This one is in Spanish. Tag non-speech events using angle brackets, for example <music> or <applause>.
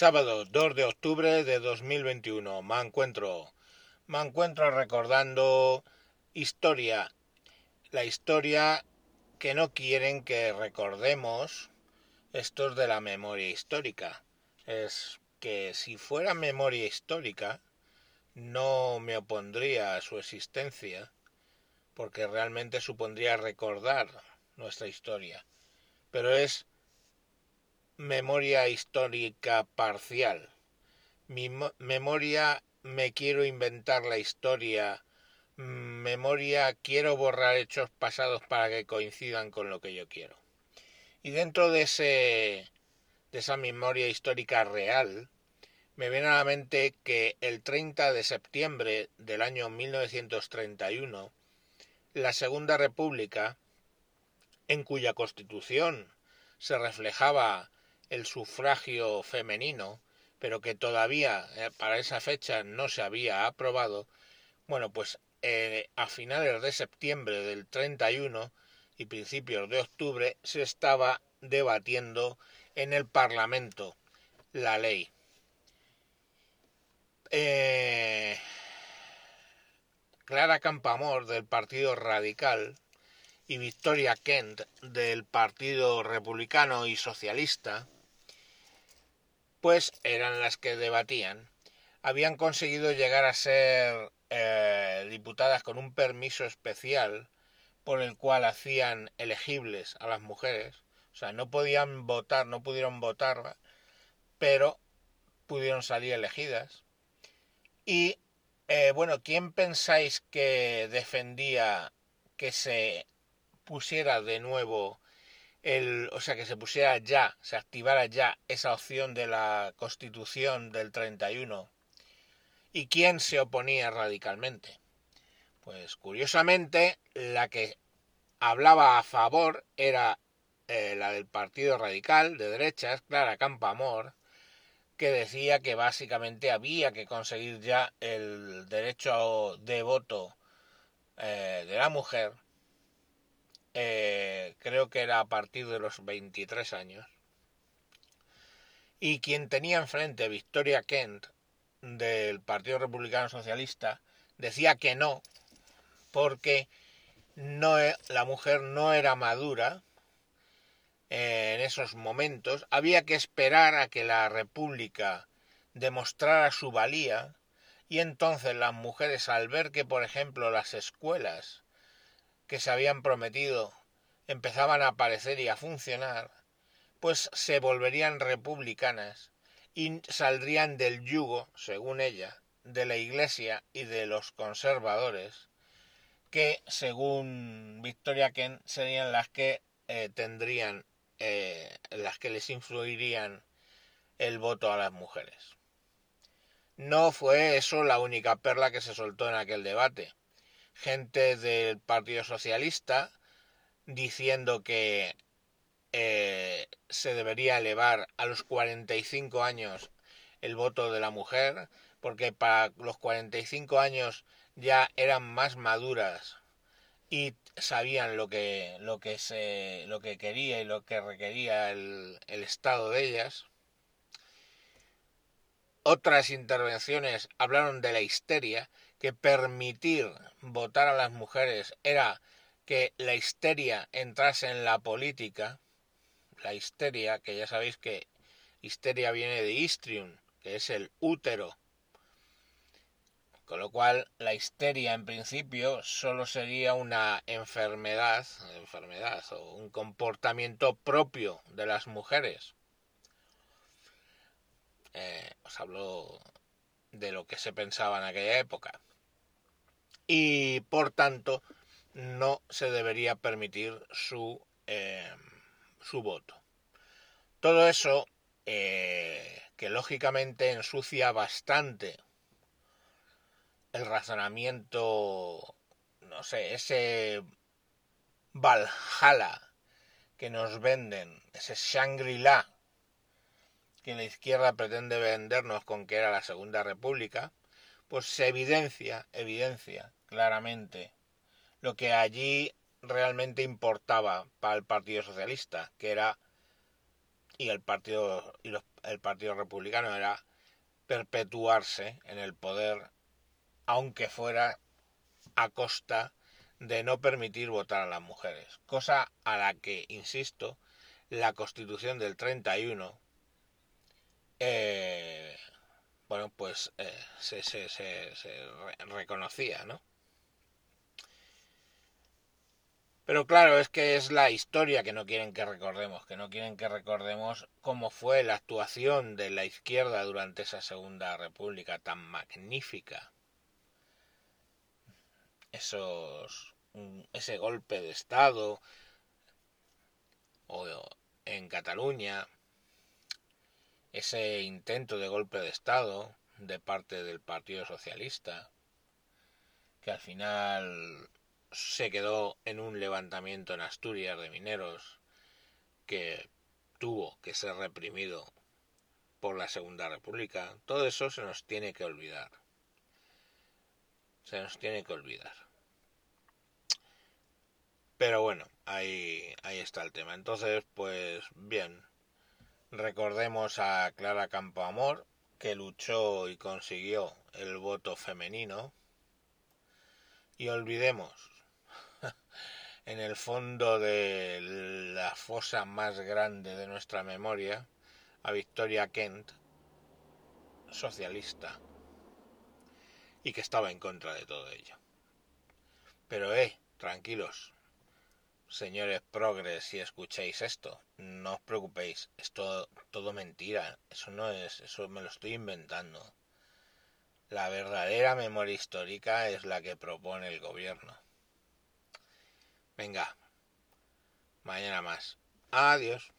Sábado 2 de octubre de 2021. Me encuentro, me encuentro recordando historia, la historia que no quieren que recordemos estos de la memoria histórica. Es que si fuera memoria histórica no me opondría a su existencia porque realmente supondría recordar nuestra historia. Pero es memoria histórica parcial. Mi memoria me quiero inventar la historia. Memoria quiero borrar hechos pasados para que coincidan con lo que yo quiero. Y dentro de ese de esa memoria histórica real, me viene a la mente que el 30 de septiembre del año 1931, la Segunda República, en cuya constitución se reflejaba el sufragio femenino, pero que todavía eh, para esa fecha no se había aprobado, bueno, pues eh, a finales de septiembre del 31 y principios de octubre se estaba debatiendo en el Parlamento la ley. Eh, Clara Campamor del Partido Radical y Victoria Kent del Partido Republicano y Socialista pues eran las que debatían, habían conseguido llegar a ser eh, diputadas con un permiso especial por el cual hacían elegibles a las mujeres, o sea, no podían votar, no pudieron votar, pero pudieron salir elegidas. Y eh, bueno, ¿quién pensáis que defendía que se pusiera de nuevo el, o sea, que se pusiera ya, se activara ya esa opción de la Constitución del 31. ¿Y quién se oponía radicalmente? Pues curiosamente, la que hablaba a favor era eh, la del Partido Radical de derechas, Clara Campamor, que decía que básicamente había que conseguir ya el derecho de voto eh, de la mujer eh, creo que era a partir de los 23 años. Y quien tenía enfrente Victoria Kent del Partido Republicano Socialista decía que no, porque no, e, la mujer no era madura eh, en esos momentos, había que esperar a que la República demostrara su valía y entonces las mujeres al ver que, por ejemplo, las escuelas que se habían prometido empezaban a aparecer y a funcionar, pues se volverían republicanas y saldrían del yugo, según ella, de la Iglesia y de los conservadores, que, según Victoria Ken, serían las que eh, tendrían, eh, las que les influirían el voto a las mujeres. No fue eso la única perla que se soltó en aquel debate gente del Partido Socialista diciendo que eh, se debería elevar a los 45 años el voto de la mujer, porque para los 45 años ya eran más maduras y sabían lo que lo que se lo que quería y lo que requería el, el estado de ellas. Otras intervenciones hablaron de la histeria que permitir votar a las mujeres era que la histeria entrase en la política, la histeria, que ya sabéis que histeria viene de histrium, que es el útero, con lo cual la histeria en principio solo sería una enfermedad, enfermedad o un comportamiento propio de las mujeres. Eh, os hablo de lo que se pensaba en aquella época y por tanto no se debería permitir su, eh, su voto. Todo eso eh, que lógicamente ensucia bastante el razonamiento, no sé, ese Valhalla que nos venden, ese Shangri-La que la izquierda pretende vendernos con que era la Segunda República, pues se evidencia, evidencia claramente lo que allí realmente importaba para el Partido Socialista, que era y el partido y el Partido Republicano era perpetuarse en el poder, aunque fuera a costa de no permitir votar a las mujeres, cosa a la que, insisto, la Constitución del 31, eh, bueno, pues eh, se, se, reconocía, ¿no? Pero claro, es que es la historia que no quieren que recordemos, que no quieren que recordemos cómo fue la actuación de la izquierda durante esa Segunda República tan magnífica. Esos ese golpe de Estado o en Cataluña, ese intento de golpe de Estado de parte del Partido Socialista, que al final se quedó en un levantamiento en Asturias de mineros que tuvo que ser reprimido por la Segunda República. Todo eso se nos tiene que olvidar. Se nos tiene que olvidar. Pero bueno, ahí, ahí está el tema. Entonces, pues bien, recordemos a Clara Campoamor, que luchó y consiguió el voto femenino. Y olvidemos <laughs> en el fondo de la fosa más grande de nuestra memoria a Victoria Kent, socialista, y que estaba en contra de todo ello. Pero, eh, tranquilos, señores progres, si escucháis esto, no os preocupéis, es todo, todo mentira, eso no es, eso me lo estoy inventando. La verdadera memoria histórica es la que propone el gobierno. Venga, mañana más. Adiós.